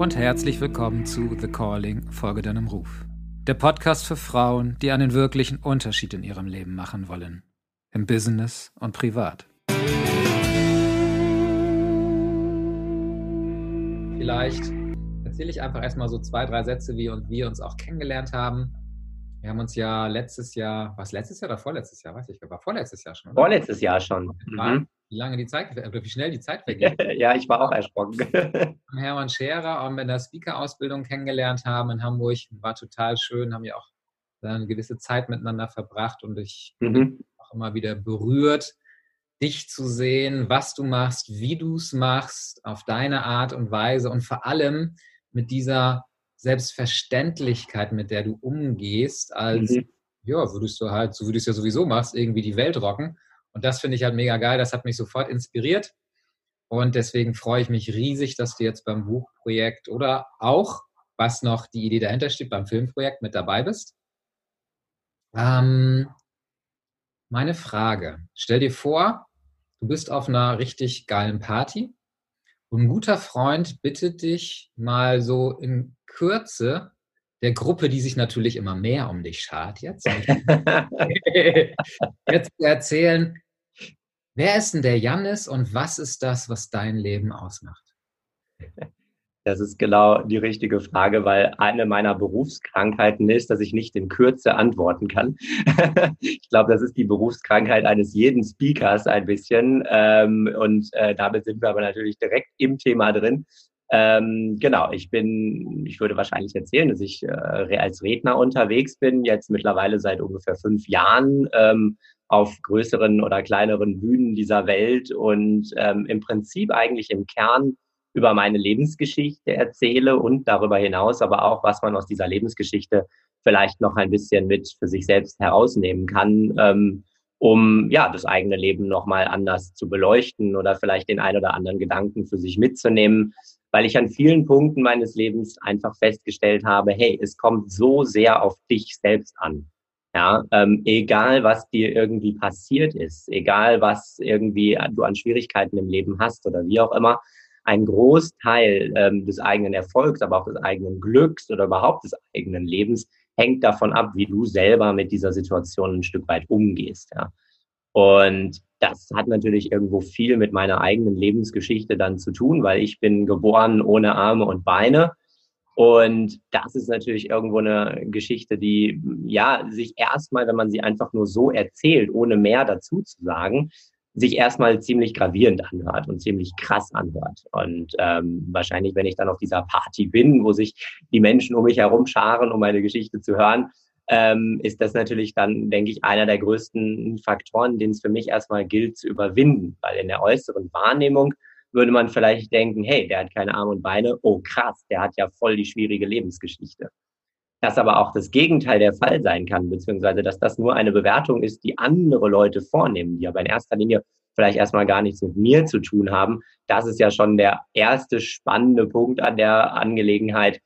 und herzlich willkommen zu The Calling, Folge deinem Ruf. Der Podcast für Frauen, die einen wirklichen Unterschied in ihrem Leben machen wollen. Im Business und privat. Vielleicht erzähle ich einfach erstmal so zwei, drei Sätze, wie wir uns auch kennengelernt haben. Wir haben uns ja letztes Jahr, was letztes Jahr oder vorletztes Jahr, weiß ich, war vorletztes Jahr schon. Oder? Vorletztes Jahr schon. Mhm. Wie lange die Zeit, oder wie schnell die Zeit vergeht. ja, ich war auch erschrocken. Hermann Scherer auch in der Speaker-Ausbildung kennengelernt haben in Hamburg. War total schön, haben ja auch eine gewisse Zeit miteinander verbracht und ich mhm. bin auch immer wieder berührt, dich zu sehen, was du machst, wie du es machst, auf deine Art und Weise und vor allem mit dieser Selbstverständlichkeit, mit der du umgehst, als mhm. ja, würdest du halt, so wie du es ja sowieso machst, irgendwie die Welt rocken. Und das finde ich halt mega geil. Das hat mich sofort inspiriert. Und deswegen freue ich mich riesig, dass du jetzt beim Buchprojekt oder auch, was noch die Idee dahinter steht, beim Filmprojekt mit dabei bist. Ähm, meine Frage. Stell dir vor, du bist auf einer richtig geilen Party und ein guter Freund bittet dich mal so in Kürze der Gruppe, die sich natürlich immer mehr um dich schart jetzt, jetzt zu erzählen, wer ist denn der Jannis und was ist das, was dein Leben ausmacht? Das ist genau die richtige Frage, weil eine meiner Berufskrankheiten ist, dass ich nicht in Kürze antworten kann. ich glaube, das ist die Berufskrankheit eines jeden Speakers ein bisschen. Ähm, und äh, damit sind wir aber natürlich direkt im Thema drin. Ähm, genau, ich bin, ich würde wahrscheinlich erzählen, dass ich äh, als Redner unterwegs bin, jetzt mittlerweile seit ungefähr fünf Jahren ähm, auf größeren oder kleineren Bühnen dieser Welt und ähm, im Prinzip eigentlich im Kern über meine Lebensgeschichte erzähle und darüber hinaus aber auch, was man aus dieser Lebensgeschichte vielleicht noch ein bisschen mit für sich selbst herausnehmen kann, ähm, um ja das eigene Leben nochmal anders zu beleuchten oder vielleicht den ein oder anderen Gedanken für sich mitzunehmen, weil ich an vielen Punkten meines Lebens einfach festgestellt habe, hey, es kommt so sehr auf dich selbst an. Ja, ähm, egal was dir irgendwie passiert ist, egal was irgendwie du an Schwierigkeiten im Leben hast oder wie auch immer, ein Großteil ähm, des eigenen Erfolgs, aber auch des eigenen Glücks oder überhaupt des eigenen Lebens hängt davon ab, wie du selber mit dieser Situation ein Stück weit umgehst. Ja. Und das hat natürlich irgendwo viel mit meiner eigenen Lebensgeschichte dann zu tun, weil ich bin geboren ohne Arme und Beine. Und das ist natürlich irgendwo eine Geschichte, die ja sich erstmal, wenn man sie einfach nur so erzählt, ohne mehr dazu zu sagen, sich erstmal ziemlich gravierend anhört und ziemlich krass anhört. Und ähm, wahrscheinlich, wenn ich dann auf dieser Party bin, wo sich die Menschen um mich herum scharen, um meine Geschichte zu hören, ähm, ist das natürlich dann, denke ich, einer der größten Faktoren, den es für mich erstmal gilt zu überwinden. Weil in der äußeren Wahrnehmung würde man vielleicht denken, hey, der hat keine Arme und Beine, oh krass, der hat ja voll die schwierige Lebensgeschichte. Dass aber auch das Gegenteil der Fall sein kann, beziehungsweise dass das nur eine Bewertung ist, die andere Leute vornehmen, die aber in erster Linie vielleicht erstmal gar nichts mit mir zu tun haben. Das ist ja schon der erste spannende Punkt an der Angelegenheit,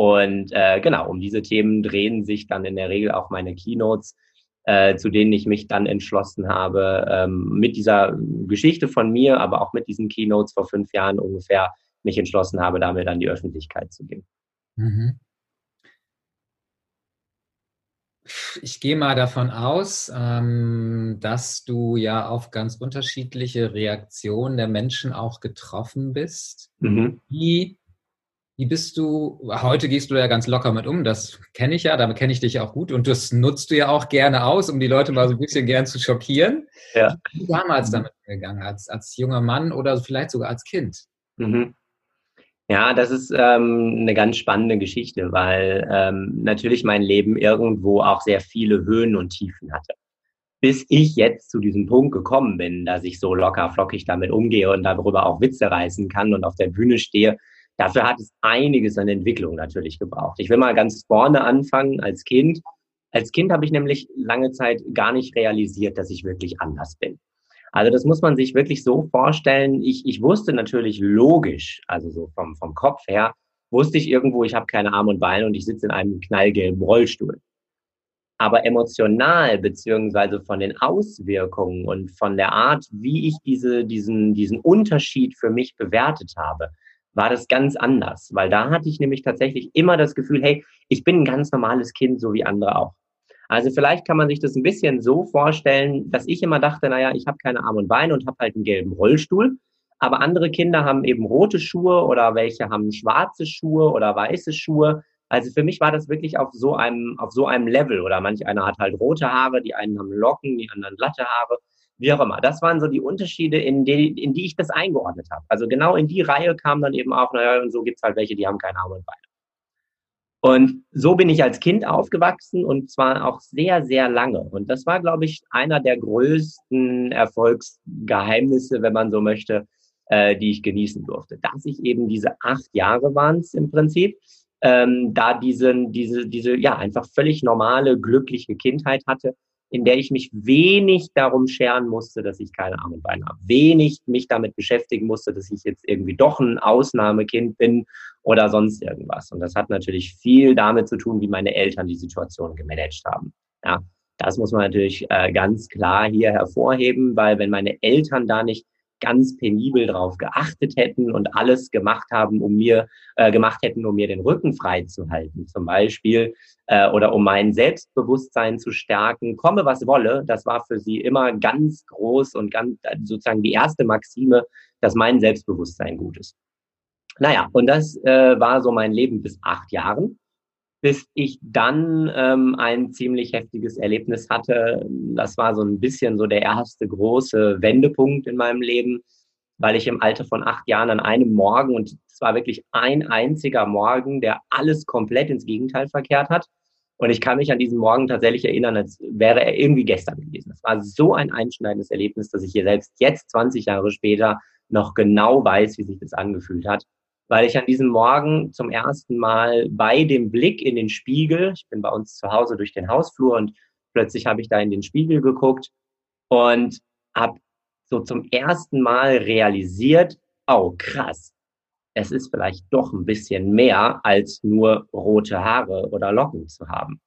und äh, genau, um diese Themen drehen sich dann in der Regel auch meine Keynotes, äh, zu denen ich mich dann entschlossen habe, ähm, mit dieser Geschichte von mir, aber auch mit diesen Keynotes vor fünf Jahren ungefähr, mich entschlossen habe, damit an die Öffentlichkeit zu gehen. Mhm. Ich gehe mal davon aus, ähm, dass du ja auf ganz unterschiedliche Reaktionen der Menschen auch getroffen bist. Mhm. Wie wie bist du, heute gehst du ja ganz locker mit um, das kenne ich ja, damit kenne ich dich auch gut und das nutzt du ja auch gerne aus, um die Leute mal so ein bisschen gern zu schockieren. Ja. Wie bist du damals mhm. damit gegangen, als, als junger Mann oder vielleicht sogar als Kind? Mhm. Ja, das ist ähm, eine ganz spannende Geschichte, weil ähm, natürlich mein Leben irgendwo auch sehr viele Höhen und Tiefen hatte. Bis ich jetzt zu diesem Punkt gekommen bin, dass ich so locker flockig damit umgehe und darüber auch Witze reißen kann und auf der Bühne stehe Dafür hat es einiges an Entwicklung natürlich gebraucht. Ich will mal ganz vorne anfangen als Kind. Als Kind habe ich nämlich lange Zeit gar nicht realisiert, dass ich wirklich anders bin. Also das muss man sich wirklich so vorstellen. Ich, ich wusste natürlich logisch, also so vom, vom Kopf her, wusste ich irgendwo, ich habe keine Arme und Beine und ich sitze in einem knallgelben Rollstuhl. Aber emotional beziehungsweise von den Auswirkungen und von der Art, wie ich diese, diesen, diesen Unterschied für mich bewertet habe, war das ganz anders, weil da hatte ich nämlich tatsächlich immer das Gefühl, hey, ich bin ein ganz normales Kind, so wie andere auch. Also vielleicht kann man sich das ein bisschen so vorstellen, dass ich immer dachte, naja, ich habe keine Arme und Beine und habe halt einen gelben Rollstuhl. Aber andere Kinder haben eben rote Schuhe oder welche haben schwarze Schuhe oder weiße Schuhe. Also für mich war das wirklich auf so einem, auf so einem Level. Oder manch einer hat halt rote Haare, die einen haben Locken, die anderen glatte Haare, wie auch immer. Das waren so die Unterschiede, in die, in die ich das eingeordnet habe. Also genau in die Reihe kam dann eben auch, naja, und so gibt's halt welche, die haben keine Arme und Beine. Und so bin ich als Kind aufgewachsen und zwar auch sehr, sehr lange. Und das war, glaube ich, einer der größten Erfolgsgeheimnisse, wenn man so möchte, äh, die ich genießen durfte. Dass ich eben diese acht Jahre waren es im Prinzip, ähm, da diesen, diese, diese, ja, einfach völlig normale, glückliche Kindheit hatte, in der ich mich wenig darum scheren musste, dass ich keine Arme und Beine habe. Wenig mich damit beschäftigen musste, dass ich jetzt irgendwie doch ein Ausnahmekind bin oder sonst irgendwas. Und das hat natürlich viel damit zu tun, wie meine Eltern die Situation gemanagt haben. Ja, das muss man natürlich äh, ganz klar hier hervorheben, weil wenn meine Eltern da nicht ganz penibel darauf geachtet hätten und alles gemacht haben, um mir äh, gemacht hätten, um mir den Rücken frei zu halten, zum Beispiel, äh, oder um mein Selbstbewusstsein zu stärken, komme was wolle. Das war für sie immer ganz groß und ganz sozusagen die erste Maxime, dass mein Selbstbewusstsein gut ist. Naja, und das äh, war so mein Leben bis acht Jahren bis ich dann ähm, ein ziemlich heftiges Erlebnis hatte. Das war so ein bisschen so der erste große Wendepunkt in meinem Leben, weil ich im Alter von acht Jahren an einem Morgen, und es war wirklich ein einziger Morgen, der alles komplett ins Gegenteil verkehrt hat. Und ich kann mich an diesen Morgen tatsächlich erinnern, als wäre er irgendwie gestern gewesen. Es war so ein einschneidendes Erlebnis, dass ich hier selbst jetzt, 20 Jahre später, noch genau weiß, wie sich das angefühlt hat weil ich an diesem Morgen zum ersten Mal bei dem Blick in den Spiegel, ich bin bei uns zu Hause durch den Hausflur und plötzlich habe ich da in den Spiegel geguckt und habe so zum ersten Mal realisiert, oh krass, es ist vielleicht doch ein bisschen mehr als nur rote Haare oder Locken zu haben.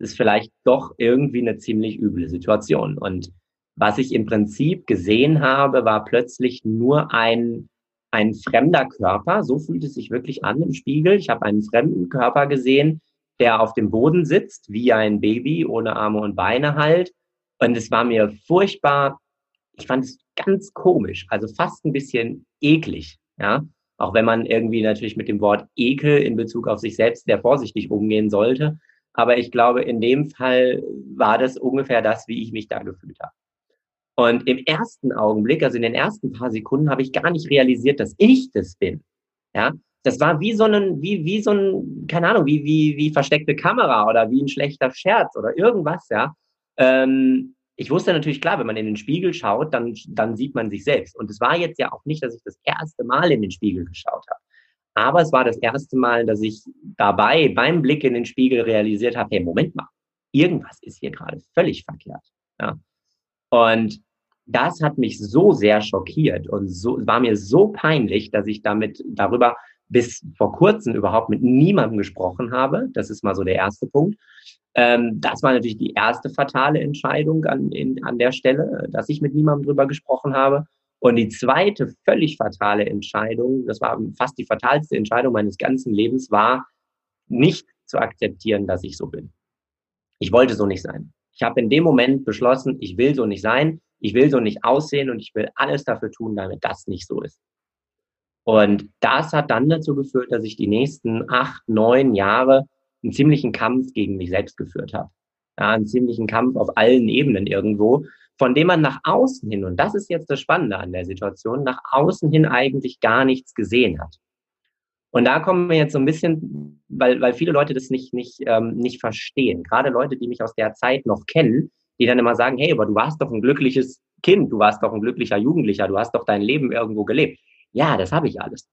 Es ist vielleicht doch irgendwie eine ziemlich üble Situation. Und was ich im Prinzip gesehen habe, war plötzlich nur ein ein fremder Körper, so fühlt es sich wirklich an im Spiegel. Ich habe einen fremden Körper gesehen, der auf dem Boden sitzt, wie ein Baby, ohne Arme und Beine halt. Und es war mir furchtbar, ich fand es ganz komisch, also fast ein bisschen eklig, ja. Auch wenn man irgendwie natürlich mit dem Wort Ekel in Bezug auf sich selbst sehr vorsichtig umgehen sollte. Aber ich glaube, in dem Fall war das ungefähr das, wie ich mich da gefühlt habe. Und im ersten Augenblick, also in den ersten paar Sekunden, habe ich gar nicht realisiert, dass ich das bin. Ja, das war wie so ein, wie, wie so ein, keine Ahnung, wie, wie, wie versteckte Kamera oder wie ein schlechter Scherz oder irgendwas, ja. Ähm, ich wusste natürlich klar, wenn man in den Spiegel schaut, dann, dann sieht man sich selbst. Und es war jetzt ja auch nicht, dass ich das erste Mal in den Spiegel geschaut habe. Aber es war das erste Mal, dass ich dabei beim Blick in den Spiegel realisiert habe, hey, Moment mal, irgendwas ist hier gerade völlig verkehrt. Ja. Und das hat mich so sehr schockiert und so, war mir so peinlich, dass ich damit darüber bis vor kurzem überhaupt mit niemandem gesprochen habe. Das ist mal so der erste Punkt. Ähm, das war natürlich die erste fatale Entscheidung an, in, an der Stelle, dass ich mit niemandem drüber gesprochen habe. Und die zweite völlig fatale Entscheidung, das war fast die fatalste Entscheidung meines ganzen Lebens, war nicht zu akzeptieren, dass ich so bin. Ich wollte so nicht sein. Ich habe in dem Moment beschlossen, ich will so nicht sein ich will so nicht aussehen und ich will alles dafür tun, damit das nicht so ist. Und das hat dann dazu geführt, dass ich die nächsten acht, neun Jahre einen ziemlichen Kampf gegen mich selbst geführt habe. Ja, einen ziemlichen Kampf auf allen Ebenen irgendwo, von dem man nach außen hin, und das ist jetzt das Spannende an der Situation, nach außen hin eigentlich gar nichts gesehen hat. Und da kommen wir jetzt so ein bisschen, weil, weil viele Leute das nicht, nicht, ähm, nicht verstehen. Gerade Leute, die mich aus der Zeit noch kennen, die dann immer sagen, hey, aber du warst doch ein glückliches Kind, du warst doch ein glücklicher Jugendlicher, du hast doch dein Leben irgendwo gelebt. Ja, das habe ich alles.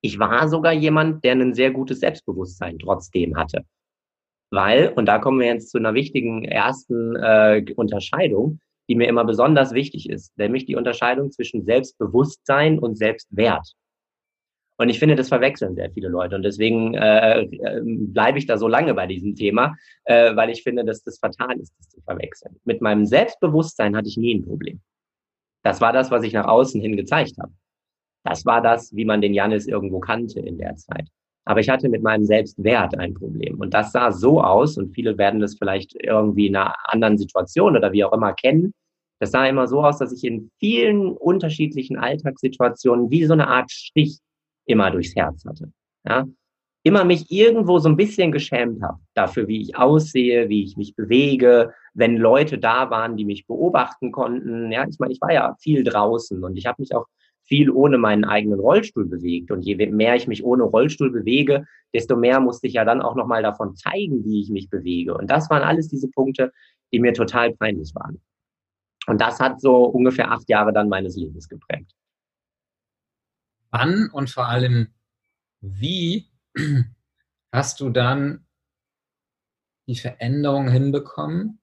Ich war sogar jemand, der ein sehr gutes Selbstbewusstsein trotzdem hatte. Weil, und da kommen wir jetzt zu einer wichtigen ersten äh, Unterscheidung, die mir immer besonders wichtig ist, nämlich die Unterscheidung zwischen Selbstbewusstsein und Selbstwert. Und ich finde, das verwechseln sehr viele Leute. Und deswegen äh, äh, bleibe ich da so lange bei diesem Thema, äh, weil ich finde, dass das fatal ist, das zu verwechseln. Mit meinem Selbstbewusstsein hatte ich nie ein Problem. Das war das, was ich nach außen hin gezeigt habe. Das war das, wie man den Janis irgendwo kannte in der Zeit. Aber ich hatte mit meinem Selbstwert ein Problem. Und das sah so aus, und viele werden das vielleicht irgendwie in einer anderen Situation oder wie auch immer kennen. Das sah immer so aus, dass ich in vielen unterschiedlichen Alltagssituationen wie so eine Art Stich immer durchs Herz hatte. Ja? Immer mich irgendwo so ein bisschen geschämt habe dafür, wie ich aussehe, wie ich mich bewege, wenn Leute da waren, die mich beobachten konnten. Ja, ich meine, ich war ja viel draußen und ich habe mich auch viel ohne meinen eigenen Rollstuhl bewegt. Und je mehr ich mich ohne Rollstuhl bewege, desto mehr musste ich ja dann auch nochmal davon zeigen, wie ich mich bewege. Und das waren alles diese Punkte, die mir total peinlich waren. Und das hat so ungefähr acht Jahre dann meines Lebens geprägt. Wann und vor allem wie hast du dann die Veränderung hinbekommen,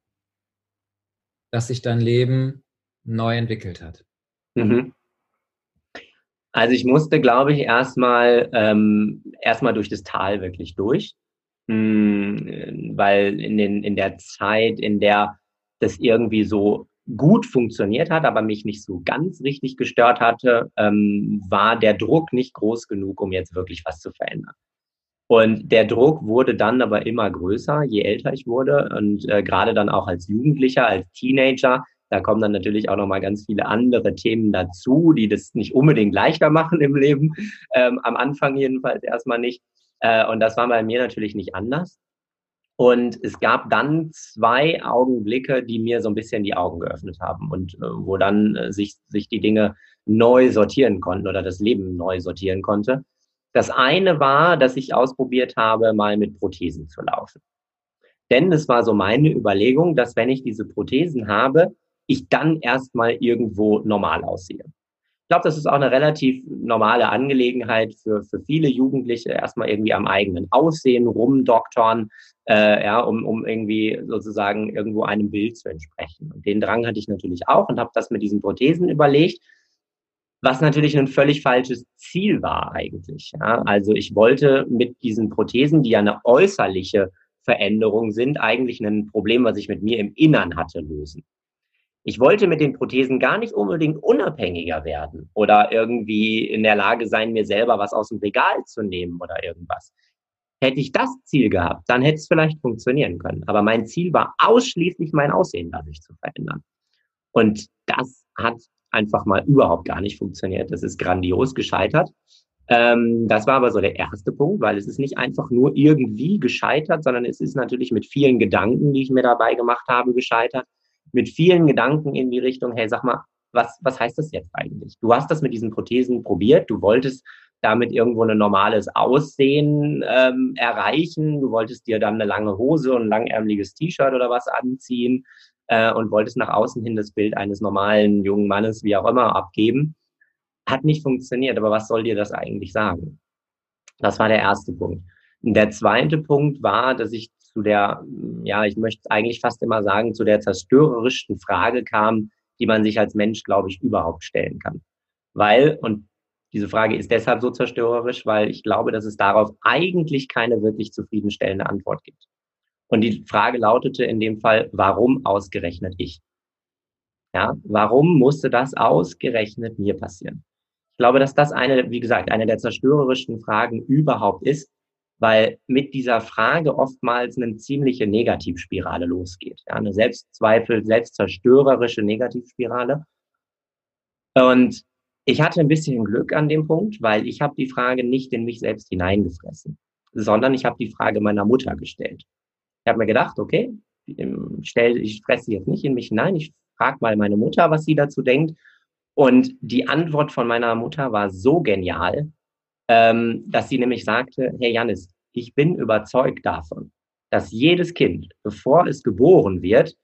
dass sich dein Leben neu entwickelt hat? Mhm. Also ich musste, glaube ich, erstmal ähm, erstmal durch das Tal wirklich durch, hm, weil in, den, in der Zeit, in der das irgendwie so gut funktioniert hat, aber mich nicht so ganz richtig gestört hatte, ähm, war der Druck nicht groß genug, um jetzt wirklich was zu verändern. Und der Druck wurde dann aber immer größer, je älter ich wurde und äh, gerade dann auch als Jugendlicher, als Teenager da kommen dann natürlich auch nochmal ganz viele andere Themen dazu, die das nicht unbedingt leichter machen im Leben. Ähm, am Anfang jedenfalls erstmal nicht. Äh, und das war bei mir natürlich nicht anders. Und es gab dann zwei Augenblicke, die mir so ein bisschen die Augen geöffnet haben und äh, wo dann äh, sich, sich die Dinge neu sortieren konnten oder das Leben neu sortieren konnte. Das eine war, dass ich ausprobiert habe, mal mit Prothesen zu laufen. Denn es war so meine Überlegung, dass wenn ich diese Prothesen habe, ich dann erstmal irgendwo normal aussehe. Ich glaube, das ist auch eine relativ normale Angelegenheit für, für viele Jugendliche, erstmal irgendwie am eigenen Aussehen rumdoktoren, äh, ja, um, um irgendwie sozusagen irgendwo einem Bild zu entsprechen. Und den Drang hatte ich natürlich auch und habe das mit diesen Prothesen überlegt, was natürlich ein völlig falsches Ziel war eigentlich. Ja. Also ich wollte mit diesen Prothesen, die ja eine äußerliche Veränderung sind, eigentlich ein Problem, was ich mit mir im Innern hatte, lösen. Ich wollte mit den Prothesen gar nicht unbedingt unabhängiger werden oder irgendwie in der Lage sein, mir selber was aus dem Regal zu nehmen oder irgendwas. Hätte ich das Ziel gehabt, dann hätte es vielleicht funktionieren können. Aber mein Ziel war ausschließlich mein Aussehen dadurch zu verändern. Und das hat einfach mal überhaupt gar nicht funktioniert. Das ist grandios gescheitert. Ähm, das war aber so der erste Punkt, weil es ist nicht einfach nur irgendwie gescheitert, sondern es ist natürlich mit vielen Gedanken, die ich mir dabei gemacht habe, gescheitert mit vielen Gedanken in die Richtung, hey, sag mal, was, was heißt das jetzt eigentlich? Du hast das mit diesen Prothesen probiert, du wolltest damit irgendwo ein normales Aussehen ähm, erreichen, du wolltest dir dann eine lange Hose und ein langärmeliges T-Shirt oder was anziehen äh, und wolltest nach außen hin das Bild eines normalen jungen Mannes, wie auch immer, abgeben. Hat nicht funktioniert, aber was soll dir das eigentlich sagen? Das war der erste Punkt. Der zweite Punkt war, dass ich zu der, ja, ich möchte eigentlich fast immer sagen, zu der zerstörerischsten Frage kam, die man sich als Mensch, glaube ich, überhaupt stellen kann. Weil, und diese Frage ist deshalb so zerstörerisch, weil ich glaube, dass es darauf eigentlich keine wirklich zufriedenstellende Antwort gibt. Und die Frage lautete in dem Fall, warum ausgerechnet ich? Ja, warum musste das ausgerechnet mir passieren? Ich glaube, dass das eine, wie gesagt, eine der zerstörerischsten Fragen überhaupt ist, weil mit dieser Frage oftmals eine ziemliche Negativspirale losgeht. Ja, eine Selbstzweifel, selbstzerstörerische Negativspirale. Und ich hatte ein bisschen Glück an dem Punkt, weil ich habe die Frage nicht in mich selbst hineingefressen, sondern ich habe die Frage meiner Mutter gestellt. Ich habe mir gedacht, okay, stell, ich fresse jetzt nicht in mich hinein, ich frage mal meine Mutter, was sie dazu denkt. Und die Antwort von meiner Mutter war so genial, ähm, dass sie nämlich sagte, Herr Janis, ich bin überzeugt davon, dass jedes Kind, bevor es geboren wird,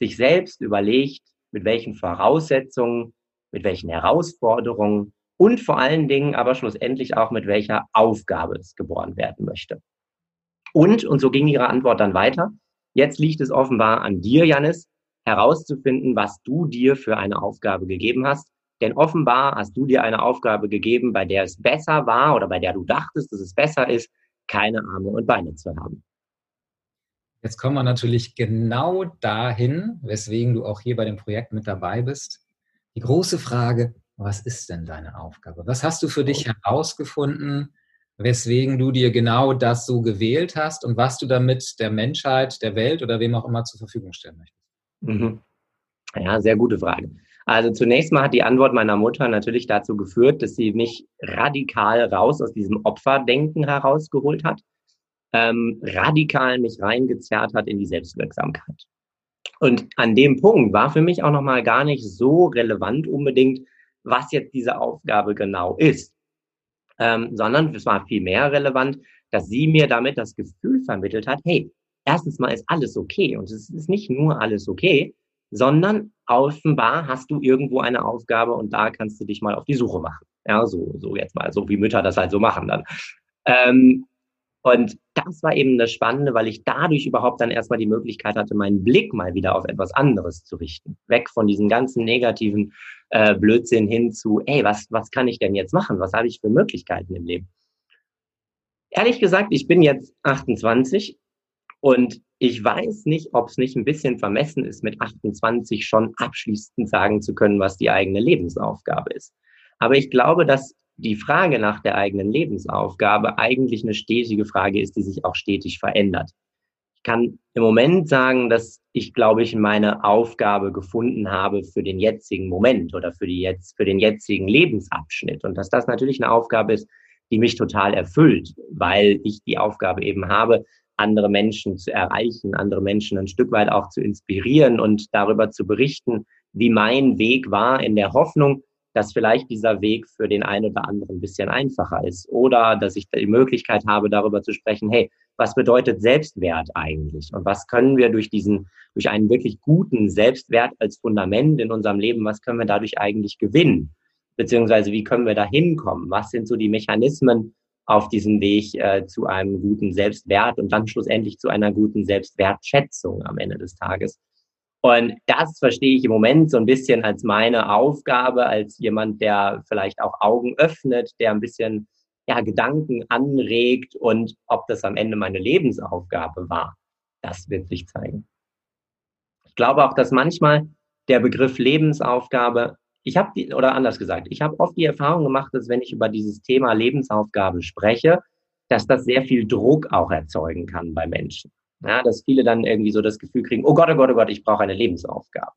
sich selbst überlegt, mit welchen Voraussetzungen, mit welchen Herausforderungen und vor allen Dingen aber schlussendlich auch mit welcher Aufgabe es geboren werden möchte. Und, und so ging ihre Antwort dann weiter, jetzt liegt es offenbar an dir, Janis, herauszufinden, was du dir für eine Aufgabe gegeben hast denn offenbar hast du dir eine Aufgabe gegeben, bei der es besser war oder bei der du dachtest, dass es besser ist, keine Arme und Beine zu haben. Jetzt kommen wir natürlich genau dahin, weswegen du auch hier bei dem Projekt mit dabei bist. Die große Frage, was ist denn deine Aufgabe? Was hast du für dich herausgefunden, weswegen du dir genau das so gewählt hast und was du damit der Menschheit, der Welt oder wem auch immer zur Verfügung stellen möchtest? Mhm. Ja, sehr gute Frage. Also zunächst mal hat die Antwort meiner Mutter natürlich dazu geführt, dass sie mich radikal raus aus diesem Opferdenken herausgeholt hat, ähm, radikal mich reingezerrt hat in die Selbstwirksamkeit. Und an dem Punkt war für mich auch nochmal gar nicht so relevant unbedingt, was jetzt diese Aufgabe genau ist, ähm, sondern es war viel mehr relevant, dass sie mir damit das Gefühl vermittelt hat, hey, erstens mal ist alles okay und es ist nicht nur alles okay, sondern offenbar hast du irgendwo eine Aufgabe und da kannst du dich mal auf die Suche machen. Ja, so, so jetzt mal, so wie Mütter das halt so machen dann. Ähm, und das war eben das Spannende, weil ich dadurch überhaupt dann erstmal die Möglichkeit hatte, meinen Blick mal wieder auf etwas anderes zu richten. Weg von diesem ganzen negativen äh, Blödsinn hin zu, ey, was, was kann ich denn jetzt machen? Was habe ich für Möglichkeiten im Leben? Ehrlich gesagt, ich bin jetzt 28 und ich weiß nicht, ob es nicht ein bisschen vermessen ist, mit 28 schon abschließend sagen zu können, was die eigene Lebensaufgabe ist. Aber ich glaube, dass die Frage nach der eigenen Lebensaufgabe eigentlich eine stetige Frage ist, die sich auch stetig verändert. Ich kann im Moment sagen, dass ich, glaube ich, meine Aufgabe gefunden habe für den jetzigen Moment oder für, die jetzt, für den jetzigen Lebensabschnitt. Und dass das natürlich eine Aufgabe ist, die mich total erfüllt, weil ich die Aufgabe eben habe, andere Menschen zu erreichen, andere Menschen ein Stück weit auch zu inspirieren und darüber zu berichten, wie mein Weg war, in der Hoffnung, dass vielleicht dieser Weg für den einen oder anderen ein bisschen einfacher ist oder dass ich die Möglichkeit habe, darüber zu sprechen, hey, was bedeutet Selbstwert eigentlich und was können wir durch diesen, durch einen wirklich guten Selbstwert als Fundament in unserem Leben, was können wir dadurch eigentlich gewinnen? Beziehungsweise wie können wir da hinkommen? Was sind so die Mechanismen auf diesem Weg äh, zu einem guten Selbstwert und dann schlussendlich zu einer guten Selbstwertschätzung am Ende des Tages? Und das verstehe ich im Moment so ein bisschen als meine Aufgabe, als jemand, der vielleicht auch Augen öffnet, der ein bisschen ja, Gedanken anregt und ob das am Ende meine Lebensaufgabe war, das wird sich zeigen. Ich glaube auch, dass manchmal der Begriff Lebensaufgabe, ich habe die, oder anders gesagt, ich habe oft die Erfahrung gemacht, dass wenn ich über dieses Thema Lebensaufgabe spreche, dass das sehr viel Druck auch erzeugen kann bei Menschen. Ja, dass viele dann irgendwie so das Gefühl kriegen, oh Gott, oh Gott, oh Gott, ich brauche eine Lebensaufgabe.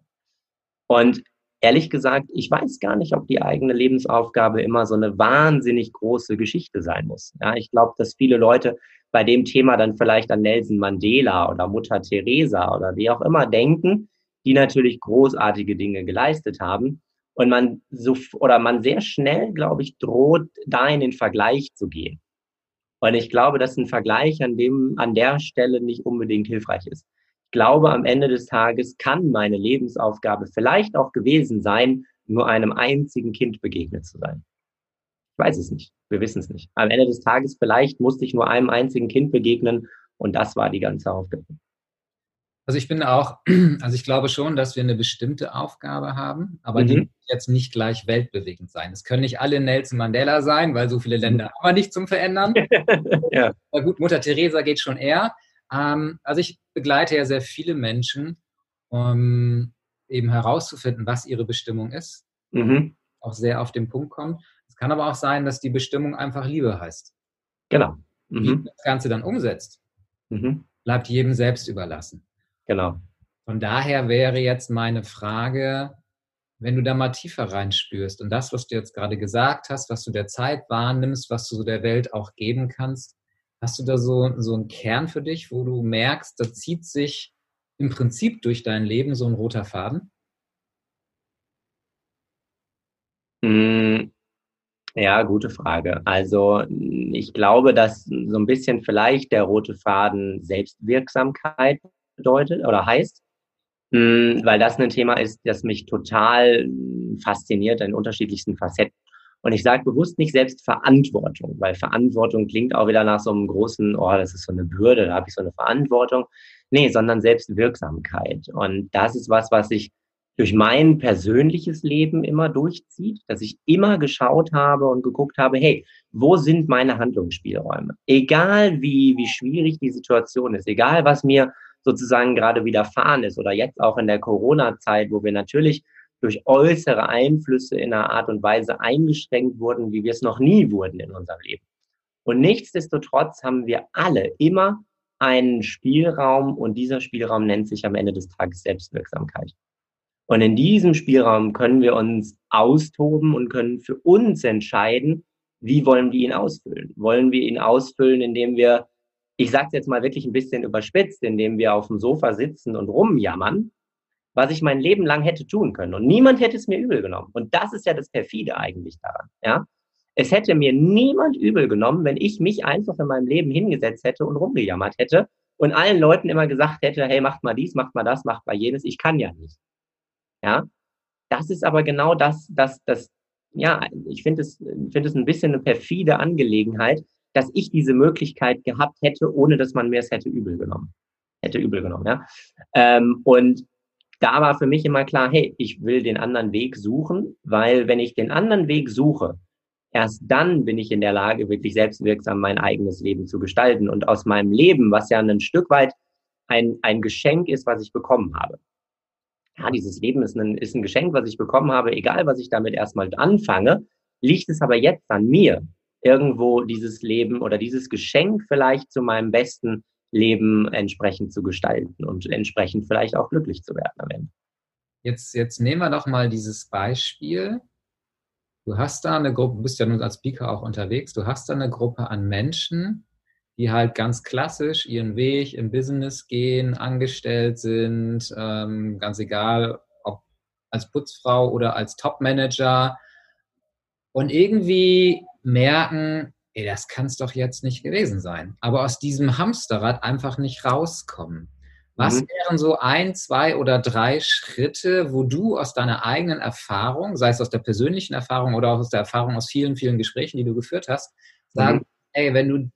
Und ehrlich gesagt, ich weiß gar nicht, ob die eigene Lebensaufgabe immer so eine wahnsinnig große Geschichte sein muss. Ja, ich glaube, dass viele Leute bei dem Thema dann vielleicht an Nelson Mandela oder Mutter Teresa oder wie auch immer denken, die natürlich großartige Dinge geleistet haben. Und man so, oder man sehr schnell, glaube ich, droht, da in den Vergleich zu gehen. Und ich glaube, dass ein Vergleich an dem, an der Stelle nicht unbedingt hilfreich ist. Ich glaube, am Ende des Tages kann meine Lebensaufgabe vielleicht auch gewesen sein, nur einem einzigen Kind begegnet zu sein. Ich weiß es nicht. Wir wissen es nicht. Am Ende des Tages vielleicht musste ich nur einem einzigen Kind begegnen und das war die ganze Aufgabe. Also ich bin auch, also ich glaube schon, dass wir eine bestimmte Aufgabe haben, aber mhm. die muss jetzt nicht gleich weltbewegend sein. Es können nicht alle Nelson Mandela sein, weil so viele Länder haben wir nicht zum Verändern. ja. Aber gut, Mutter Teresa geht schon eher. Ähm, also ich begleite ja sehr viele Menschen, um eben herauszufinden, was ihre Bestimmung ist. Mhm. Auch sehr auf den Punkt kommt. Es kann aber auch sein, dass die Bestimmung einfach Liebe heißt. Genau. Mhm. Wie das Ganze dann umsetzt, mhm. bleibt jedem selbst überlassen. Genau. Von daher wäre jetzt meine Frage, wenn du da mal tiefer reinspürst und das, was du jetzt gerade gesagt hast, was du der Zeit wahrnimmst, was du der Welt auch geben kannst, hast du da so, so einen Kern für dich, wo du merkst, da zieht sich im Prinzip durch dein Leben so ein roter Faden? Hm, ja, gute Frage. Also ich glaube, dass so ein bisschen vielleicht der rote Faden Selbstwirksamkeit bedeutet oder heißt, hm, weil das ein Thema ist, das mich total fasziniert in unterschiedlichsten Facetten. Und ich sage bewusst nicht Selbstverantwortung, weil Verantwortung klingt auch wieder nach so einem großen, oh, das ist so eine Bürde, da habe ich so eine Verantwortung. Nee, sondern Selbstwirksamkeit. Und das ist was, was ich durch mein persönliches Leben immer durchzieht, dass ich immer geschaut habe und geguckt habe, hey, wo sind meine Handlungsspielräume? Egal wie, wie schwierig die Situation ist, egal was mir sozusagen gerade widerfahren ist oder jetzt auch in der Corona-Zeit, wo wir natürlich durch äußere Einflüsse in einer Art und Weise eingeschränkt wurden, wie wir es noch nie wurden in unserem Leben. Und nichtsdestotrotz haben wir alle immer einen Spielraum und dieser Spielraum nennt sich am Ende des Tages Selbstwirksamkeit. Und in diesem Spielraum können wir uns austoben und können für uns entscheiden, wie wollen wir ihn ausfüllen? Wollen wir ihn ausfüllen, indem wir, ich sage es jetzt mal wirklich ein bisschen überspitzt, indem wir auf dem Sofa sitzen und rumjammern, was ich mein Leben lang hätte tun können. Und niemand hätte es mir übel genommen. Und das ist ja das Perfide eigentlich daran. Ja? Es hätte mir niemand übel genommen, wenn ich mich einfach in meinem Leben hingesetzt hätte und rumgejammert hätte und allen Leuten immer gesagt hätte, hey, macht mal dies, macht mal das, macht mal jenes, ich kann ja nicht. Ja, das ist aber genau das, das, das, ja, ich finde es, finde es ein bisschen eine perfide Angelegenheit, dass ich diese Möglichkeit gehabt hätte, ohne dass man mir es hätte übel genommen. Hätte übel genommen, ja. Ähm, und da war für mich immer klar, hey, ich will den anderen Weg suchen, weil wenn ich den anderen Weg suche, erst dann bin ich in der Lage, wirklich selbstwirksam mein eigenes Leben zu gestalten und aus meinem Leben, was ja ein Stück weit ein, ein Geschenk ist, was ich bekommen habe ja, dieses Leben ist ein, ist ein Geschenk, was ich bekommen habe, egal was ich damit erstmal anfange, liegt es aber jetzt an mir, irgendwo dieses Leben oder dieses Geschenk vielleicht zu meinem besten Leben entsprechend zu gestalten und entsprechend vielleicht auch glücklich zu werden am Ende. Jetzt, jetzt nehmen wir doch mal dieses Beispiel. Du hast da eine Gruppe, du bist ja nun als Speaker auch unterwegs, du hast da eine Gruppe an Menschen, die halt ganz klassisch ihren Weg im Business gehen, angestellt sind, ähm, ganz egal, ob als Putzfrau oder als Topmanager und irgendwie merken, ey, das kann es doch jetzt nicht gewesen sein. Aber aus diesem Hamsterrad einfach nicht rauskommen. Was mhm. wären so ein, zwei oder drei Schritte, wo du aus deiner eigenen Erfahrung, sei es aus der persönlichen Erfahrung oder auch aus der Erfahrung aus vielen, vielen Gesprächen, die du geführt hast, sagen, mhm. ey, wenn du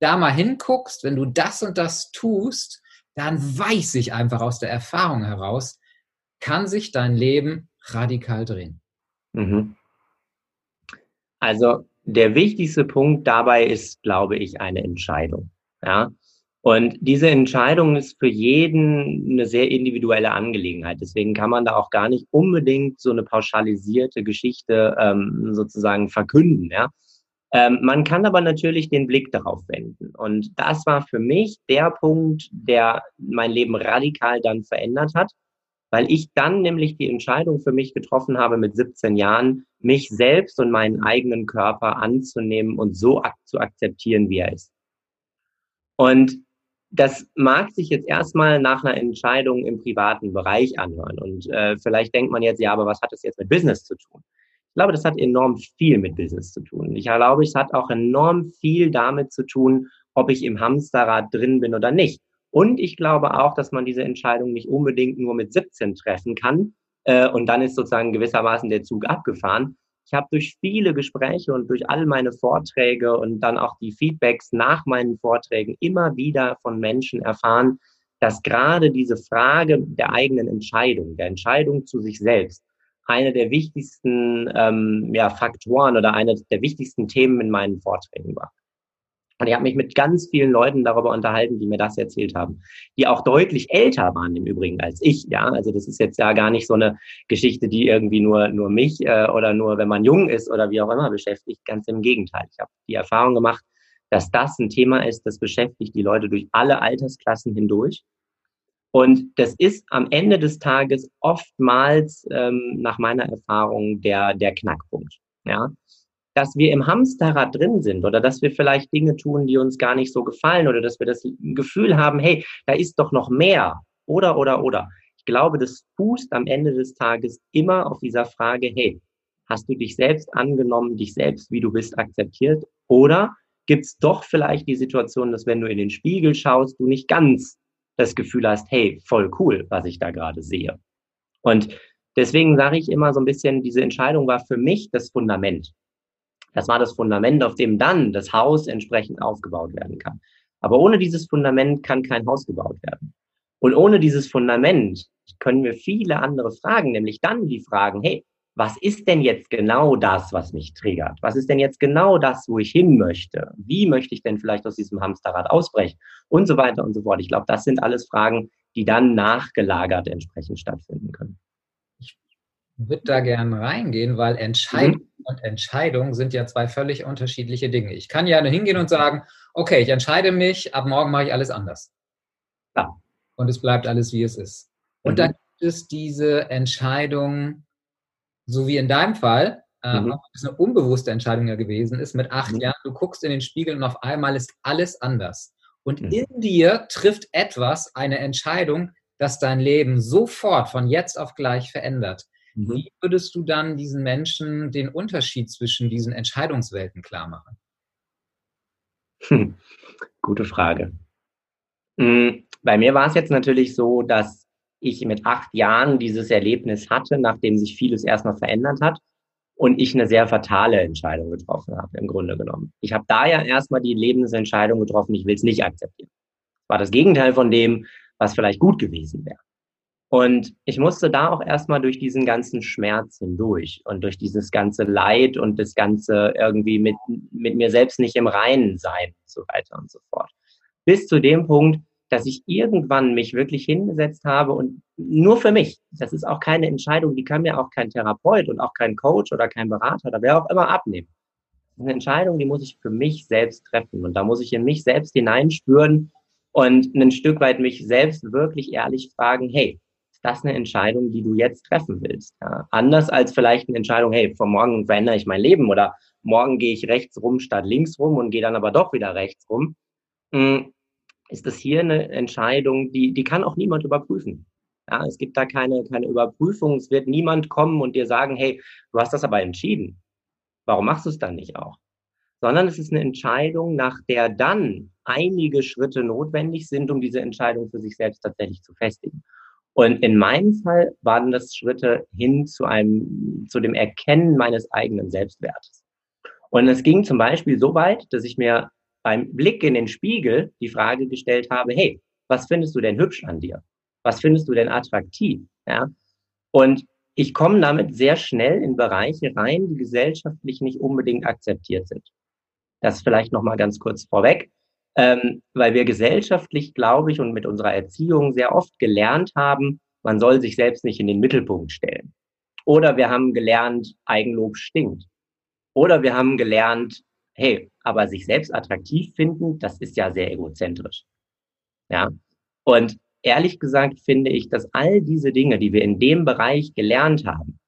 da mal hinguckst, wenn du das und das tust, dann weiß ich einfach aus der Erfahrung heraus, kann sich dein Leben radikal drehen. Mhm. Also der wichtigste Punkt dabei ist, glaube ich, eine Entscheidung. Ja. Und diese Entscheidung ist für jeden eine sehr individuelle Angelegenheit. Deswegen kann man da auch gar nicht unbedingt so eine pauschalisierte Geschichte ähm, sozusagen verkünden. Ja. Ähm, man kann aber natürlich den Blick darauf wenden. Und das war für mich der Punkt, der mein Leben radikal dann verändert hat, weil ich dann nämlich die Entscheidung für mich getroffen habe mit 17 Jahren, mich selbst und meinen eigenen Körper anzunehmen und so ak zu akzeptieren, wie er ist. Und das mag sich jetzt erstmal nach einer Entscheidung im privaten Bereich anhören. Und äh, vielleicht denkt man jetzt, ja, aber was hat das jetzt mit Business zu tun? Ich glaube, das hat enorm viel mit Business zu tun. Ich glaube, es hat auch enorm viel damit zu tun, ob ich im Hamsterrad drin bin oder nicht. Und ich glaube auch, dass man diese Entscheidung nicht unbedingt nur mit 17 treffen kann. Äh, und dann ist sozusagen gewissermaßen der Zug abgefahren. Ich habe durch viele Gespräche und durch all meine Vorträge und dann auch die Feedbacks nach meinen Vorträgen immer wieder von Menschen erfahren, dass gerade diese Frage der eigenen Entscheidung, der Entscheidung zu sich selbst, eine der wichtigsten ähm, ja, Faktoren oder eine der wichtigsten Themen in meinen Vorträgen war. Und ich habe mich mit ganz vielen Leuten darüber unterhalten, die mir das erzählt haben, die auch deutlich älter waren im Übrigen als ich. Ja, also das ist jetzt ja gar nicht so eine Geschichte, die irgendwie nur nur mich äh, oder nur, wenn man jung ist oder wie auch immer beschäftigt. Ganz im Gegenteil. Ich habe die Erfahrung gemacht, dass das ein Thema ist, das beschäftigt die Leute durch alle Altersklassen hindurch. Und das ist am Ende des Tages oftmals ähm, nach meiner Erfahrung der, der Knackpunkt. Ja? Dass wir im Hamsterrad drin sind oder dass wir vielleicht Dinge tun, die uns gar nicht so gefallen oder dass wir das Gefühl haben, hey, da ist doch noch mehr oder, oder, oder. Ich glaube, das fußt am Ende des Tages immer auf dieser Frage, hey, hast du dich selbst angenommen, dich selbst, wie du bist, akzeptiert? Oder gibt es doch vielleicht die Situation, dass wenn du in den Spiegel schaust, du nicht ganz das Gefühl hast, hey, voll cool, was ich da gerade sehe. Und deswegen sage ich immer so ein bisschen, diese Entscheidung war für mich das Fundament. Das war das Fundament, auf dem dann das Haus entsprechend aufgebaut werden kann. Aber ohne dieses Fundament kann kein Haus gebaut werden. Und ohne dieses Fundament können wir viele andere Fragen, nämlich dann die Fragen, hey, was ist denn jetzt genau das, was mich triggert? Was ist denn jetzt genau das, wo ich hin möchte? Wie möchte ich denn vielleicht aus diesem Hamsterrad ausbrechen? Und so weiter und so fort. Ich glaube, das sind alles Fragen, die dann nachgelagert entsprechend stattfinden können. Ich würde da gern reingehen, weil Entscheidung mhm. Und Entscheidung sind ja zwei völlig unterschiedliche Dinge. Ich kann ja hingehen und sagen, okay, ich entscheide mich, ab morgen mache ich alles anders. Ja. Und es bleibt alles, wie es ist. Und mhm. dann gibt es diese Entscheidung, so wie in deinem Fall, äh, mhm. es eine unbewusste Entscheidung ja gewesen ist, mit acht mhm. Jahren, du guckst in den Spiegel und auf einmal ist alles anders. Und mhm. in dir trifft etwas, eine Entscheidung, das dein Leben sofort von jetzt auf gleich verändert. Mhm. Wie würdest du dann diesen Menschen den Unterschied zwischen diesen Entscheidungswelten klar machen? Hm. Gute Frage. Hm, bei mir war es jetzt natürlich so, dass ich mit acht Jahren dieses Erlebnis hatte, nachdem sich vieles erstmal verändert hat und ich eine sehr fatale Entscheidung getroffen habe, im Grunde genommen. Ich habe da ja erstmal die Lebensentscheidung getroffen, ich will es nicht akzeptieren. War das Gegenteil von dem, was vielleicht gut gewesen wäre. Und ich musste da auch erstmal durch diesen ganzen Schmerz hindurch und durch dieses ganze Leid und das ganze irgendwie mit, mit mir selbst nicht im Reinen sein und so weiter und so fort. Bis zu dem Punkt, dass ich irgendwann mich wirklich hingesetzt habe und nur für mich, das ist auch keine Entscheidung, die kann mir auch kein Therapeut und auch kein Coach oder kein Berater oder wer auch immer abnehmen. Eine Entscheidung, die muss ich für mich selbst treffen und da muss ich in mich selbst hineinspüren und ein Stück weit mich selbst wirklich ehrlich fragen, hey, das eine Entscheidung, die du jetzt treffen willst. Ja. Anders als vielleicht eine Entscheidung, hey, von morgen verändere ich mein Leben oder morgen gehe ich rechts rum statt links rum und gehe dann aber doch wieder rechts rum. Hm, ist das hier eine Entscheidung, die, die kann auch niemand überprüfen. Ja, es gibt da keine, keine Überprüfung. Es wird niemand kommen und dir sagen, hey, du hast das aber entschieden. Warum machst du es dann nicht auch? Sondern es ist eine Entscheidung, nach der dann einige Schritte notwendig sind, um diese Entscheidung für sich selbst tatsächlich zu festigen. Und in meinem Fall waren das Schritte hin zu einem, zu dem Erkennen meines eigenen Selbstwertes. Und es ging zum Beispiel so weit, dass ich mir beim Blick in den Spiegel die Frage gestellt habe, hey, was findest du denn hübsch an dir? Was findest du denn attraktiv? Ja? Und ich komme damit sehr schnell in Bereiche rein, die gesellschaftlich nicht unbedingt akzeptiert sind. Das vielleicht nochmal ganz kurz vorweg ähm, weil wir gesellschaftlich, glaube ich, und mit unserer Erziehung sehr oft gelernt haben, man soll sich selbst nicht in den Mittelpunkt stellen. Oder wir haben gelernt, Eigenlob stinkt. Oder wir haben gelernt, hey, aber sich selbst attraktiv finden, das ist ja sehr egozentrisch. Ja. Und ehrlich gesagt finde ich, dass all diese Dinge, die wir in dem Bereich gelernt haben,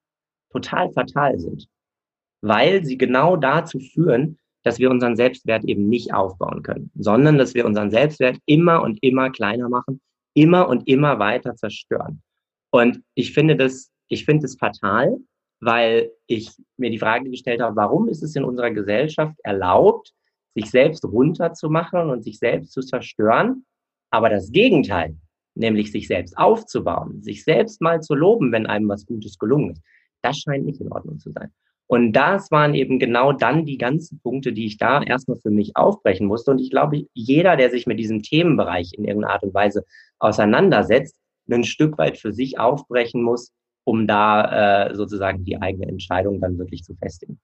total fatal sind. Weil sie genau dazu führen, dass wir unseren Selbstwert eben nicht aufbauen können, sondern dass wir unseren Selbstwert immer und immer kleiner machen, immer und immer weiter zerstören. Und ich finde das, ich finde es fatal, weil ich mir die Frage gestellt habe, warum ist es in unserer Gesellschaft erlaubt, sich selbst runterzumachen und sich selbst zu zerstören, aber das Gegenteil, nämlich sich selbst aufzubauen, sich selbst mal zu loben, wenn einem was Gutes gelungen ist, das scheint nicht in Ordnung zu sein. Und das waren eben genau dann die ganzen Punkte, die ich da erstmal für mich aufbrechen musste. Und ich glaube, jeder, der sich mit diesem Themenbereich in irgendeiner Art und Weise auseinandersetzt, ein Stück weit für sich aufbrechen muss, um da äh, sozusagen die eigene Entscheidung dann wirklich zu festigen.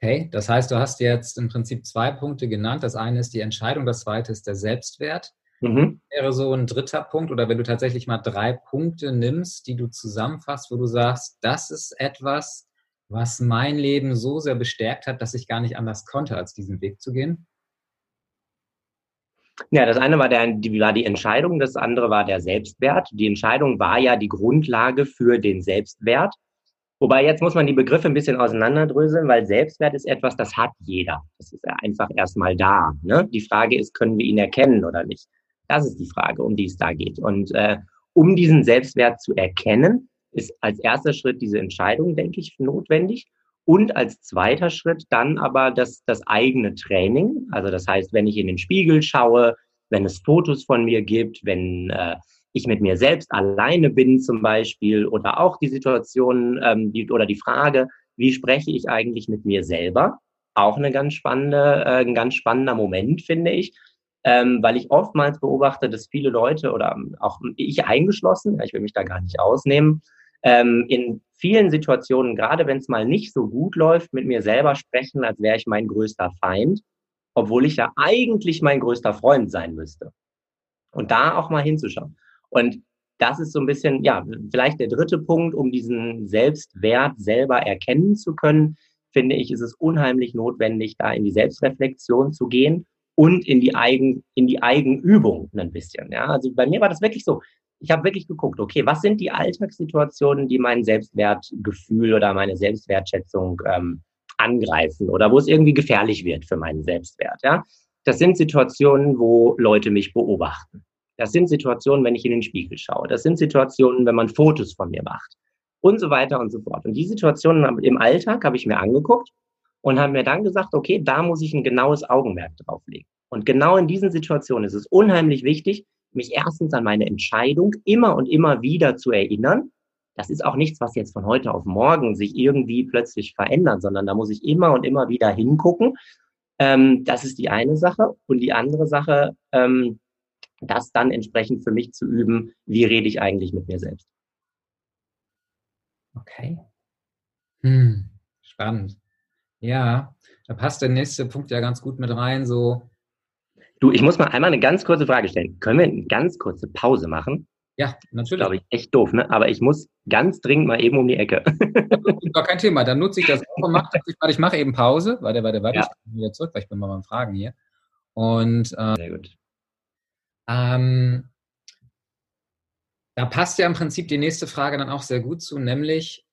Okay, das heißt, du hast jetzt im Prinzip zwei Punkte genannt. Das eine ist die Entscheidung, das zweite ist der Selbstwert. Mhm. Wäre so ein dritter Punkt oder wenn du tatsächlich mal drei Punkte nimmst, die du zusammenfasst, wo du sagst, das ist etwas, was mein Leben so sehr bestärkt hat, dass ich gar nicht anders konnte, als diesen Weg zu gehen? Ja, das eine war, der, die, war die Entscheidung, das andere war der Selbstwert. Die Entscheidung war ja die Grundlage für den Selbstwert. Wobei jetzt muss man die Begriffe ein bisschen auseinanderdröseln, weil Selbstwert ist etwas, das hat jeder. Das ist ja einfach erstmal da. Ne? Die Frage ist, können wir ihn erkennen oder nicht? Das ist die Frage, um die es da geht. Und äh, um diesen Selbstwert zu erkennen, ist als erster Schritt diese Entscheidung, denke ich, notwendig. Und als zweiter Schritt dann aber das, das eigene Training. Also das heißt, wenn ich in den Spiegel schaue, wenn es Fotos von mir gibt, wenn äh, ich mit mir selbst alleine bin zum Beispiel oder auch die Situation ähm, die, oder die Frage, wie spreche ich eigentlich mit mir selber? Auch eine ganz spannende, äh, ein ganz spannender Moment, finde ich, ähm, weil ich oftmals beobachte, dass viele Leute oder auch ich eingeschlossen, ich will mich da gar nicht ausnehmen, ähm, in vielen Situationen, gerade wenn es mal nicht so gut läuft, mit mir selber sprechen, als wäre ich mein größter Feind, obwohl ich ja eigentlich mein größter Freund sein müsste. Und da auch mal hinzuschauen. Und das ist so ein bisschen, ja, vielleicht der dritte Punkt, um diesen Selbstwert selber erkennen zu können, finde ich, ist es unheimlich notwendig, da in die Selbstreflexion zu gehen und in die Eigen, in die Eigenübung ein bisschen. Ja, also bei mir war das wirklich so. Ich habe wirklich geguckt, okay, was sind die Alltagssituationen, die mein Selbstwertgefühl oder meine Selbstwertschätzung ähm, angreifen oder wo es irgendwie gefährlich wird für meinen Selbstwert. Ja, das sind Situationen, wo Leute mich beobachten. Das sind Situationen, wenn ich in den Spiegel schaue. Das sind Situationen, wenn man Fotos von mir macht und so weiter und so fort. Und die Situationen im Alltag habe ich mir angeguckt und habe mir dann gesagt, okay, da muss ich ein genaues Augenmerk drauflegen. Und genau in diesen Situationen ist es unheimlich wichtig, mich erstens an meine Entscheidung immer und immer wieder zu erinnern. Das ist auch nichts, was jetzt von heute auf morgen sich irgendwie plötzlich verändert, sondern da muss ich immer und immer wieder hingucken. Ähm, das ist die eine Sache. Und die andere Sache, ähm, das dann entsprechend für mich zu üben, wie rede ich eigentlich mit mir selbst. Okay. Hm, spannend. Ja, da passt der nächste Punkt ja ganz gut mit rein. So. Du, ich muss mal einmal eine ganz kurze Frage stellen. Können wir eine ganz kurze Pause machen? Ja, natürlich. Glaube ich echt doof, ne? Aber ich muss ganz dringend mal eben um die Ecke. Gar kein Thema. Dann nutze ich das auch und mache, ich mache eben Pause. Warte, warte, warte. Ja. Ich bin wieder zurück, weil ich bin mal beim Fragen hier. Und äh, Sehr gut. Ähm, da passt ja im Prinzip die nächste Frage dann auch sehr gut zu, nämlich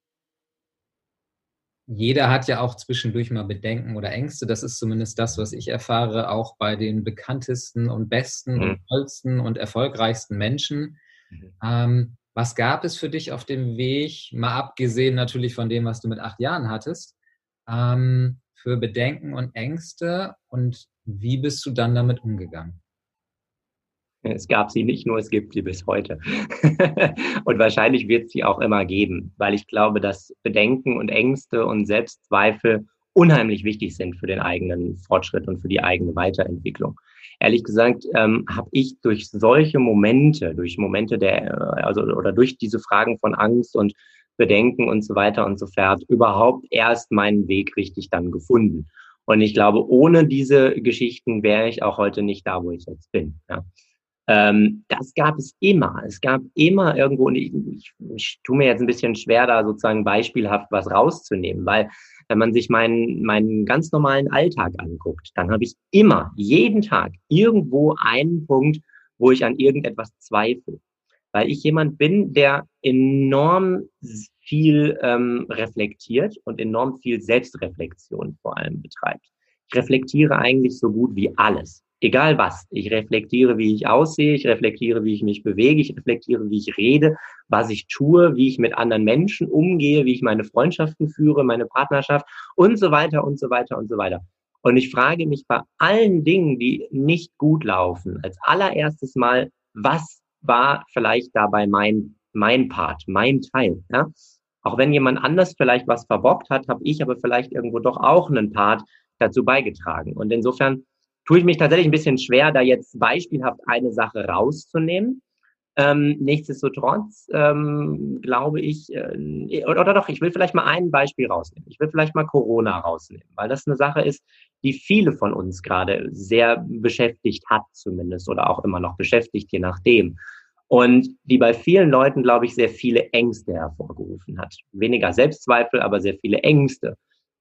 jeder hat ja auch zwischendurch mal Bedenken oder Ängste. Das ist zumindest das, was ich erfahre, auch bei den bekanntesten und besten mhm. und tollsten und erfolgreichsten Menschen. Mhm. Ähm, was gab es für dich auf dem Weg, mal abgesehen natürlich von dem, was du mit acht Jahren hattest, ähm, für Bedenken und Ängste und wie bist du dann damit umgegangen? Es gab sie nicht nur, es gibt sie bis heute. und wahrscheinlich wird sie auch immer geben, weil ich glaube, dass Bedenken und Ängste und Selbstzweifel unheimlich wichtig sind für den eigenen Fortschritt und für die eigene Weiterentwicklung. Ehrlich gesagt, ähm, habe ich durch solche Momente, durch Momente der, also oder durch diese Fragen von Angst und Bedenken und so weiter und so fort, überhaupt erst meinen Weg richtig dann gefunden. Und ich glaube, ohne diese Geschichten wäre ich auch heute nicht da, wo ich jetzt bin. Ja. Ähm, das gab es immer. Es gab immer irgendwo, und ich, ich, ich tue mir jetzt ein bisschen schwer, da sozusagen beispielhaft was rauszunehmen, weil wenn man sich meinen, meinen ganz normalen Alltag anguckt, dann habe ich immer, jeden Tag irgendwo einen Punkt, wo ich an irgendetwas zweifle. Weil ich jemand bin, der enorm viel ähm, reflektiert und enorm viel Selbstreflexion vor allem betreibt. Ich reflektiere eigentlich so gut wie alles egal was. Ich reflektiere, wie ich aussehe, ich reflektiere, wie ich mich bewege, ich reflektiere, wie ich rede, was ich tue, wie ich mit anderen Menschen umgehe, wie ich meine Freundschaften führe, meine Partnerschaft und so weiter und so weiter und so weiter. Und ich frage mich bei allen Dingen, die nicht gut laufen, als allererstes mal, was war vielleicht dabei mein, mein Part, mein Teil, ja? Auch wenn jemand anders vielleicht was verbockt hat, habe ich aber vielleicht irgendwo doch auch einen Part dazu beigetragen. Und insofern tue ich mich tatsächlich ein bisschen schwer, da jetzt beispielhaft eine Sache rauszunehmen. Ähm, nichtsdestotrotz ähm, glaube ich, äh, oder, oder, doch, ich will vielleicht mal ein Beispiel rausnehmen. Ich will vielleicht mal Corona rausnehmen, weil das eine Sache ist, die viele von uns gerade sehr beschäftigt hat zumindest oder auch immer noch beschäftigt, je nachdem. Und die bei vielen Leuten, glaube ich, sehr viele Ängste hervorgerufen hat. Weniger Selbstzweifel, aber sehr viele Ängste.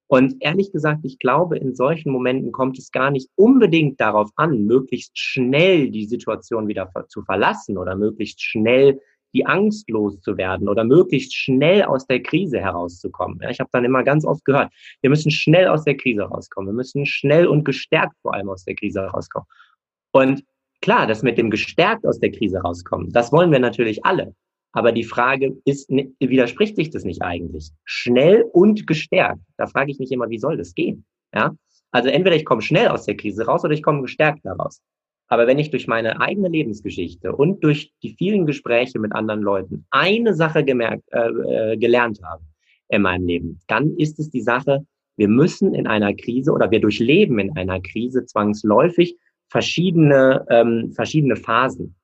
Und ehrlich gesagt, ich glaube, in solchen Momenten kommt es gar nicht unbedingt darauf an, möglichst schnell die Situation wieder zu verlassen oder möglichst schnell die Angst loszuwerden oder möglichst schnell aus der Krise herauszukommen. Ja, ich habe dann immer ganz oft gehört, wir müssen schnell aus der Krise rauskommen. Wir müssen schnell und gestärkt vor allem aus der Krise rauskommen. Und klar, das mit dem gestärkt aus der Krise rauskommen, das wollen wir natürlich alle. Aber die Frage ist, widerspricht sich das nicht eigentlich? Schnell und gestärkt. Da frage ich mich immer, wie soll das gehen? Ja? Also entweder ich komme schnell aus der Krise raus oder ich komme gestärkt daraus. Aber wenn ich durch meine eigene Lebensgeschichte und durch die vielen Gespräche mit anderen Leuten eine Sache gemerkt, äh, äh gelernt habe in meinem Leben, dann ist es die Sache, wir müssen in einer Krise oder wir durchleben in einer Krise zwangsläufig verschiedene, ähm, verschiedene Phasen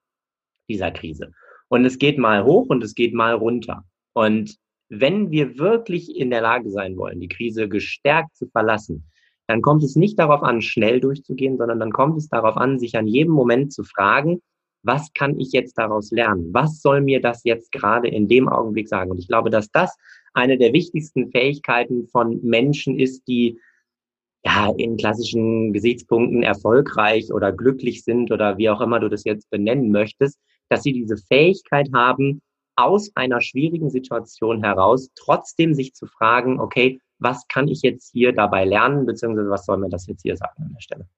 dieser Krise. Und es geht mal hoch und es geht mal runter. Und wenn wir wirklich in der Lage sein wollen, die Krise gestärkt zu verlassen, dann kommt es nicht darauf an, schnell durchzugehen, sondern dann kommt es darauf an, sich an jedem Moment zu fragen, was kann ich jetzt daraus lernen? Was soll mir das jetzt gerade in dem Augenblick sagen? Und ich glaube, dass das eine der wichtigsten Fähigkeiten von Menschen ist, die ja in klassischen Gesichtspunkten erfolgreich oder glücklich sind oder wie auch immer du das jetzt benennen möchtest, dass sie diese Fähigkeit haben, aus einer schwierigen Situation heraus trotzdem sich zu fragen, okay, was kann ich jetzt hier dabei lernen, beziehungsweise was soll mir das jetzt hier sagen an der Stelle?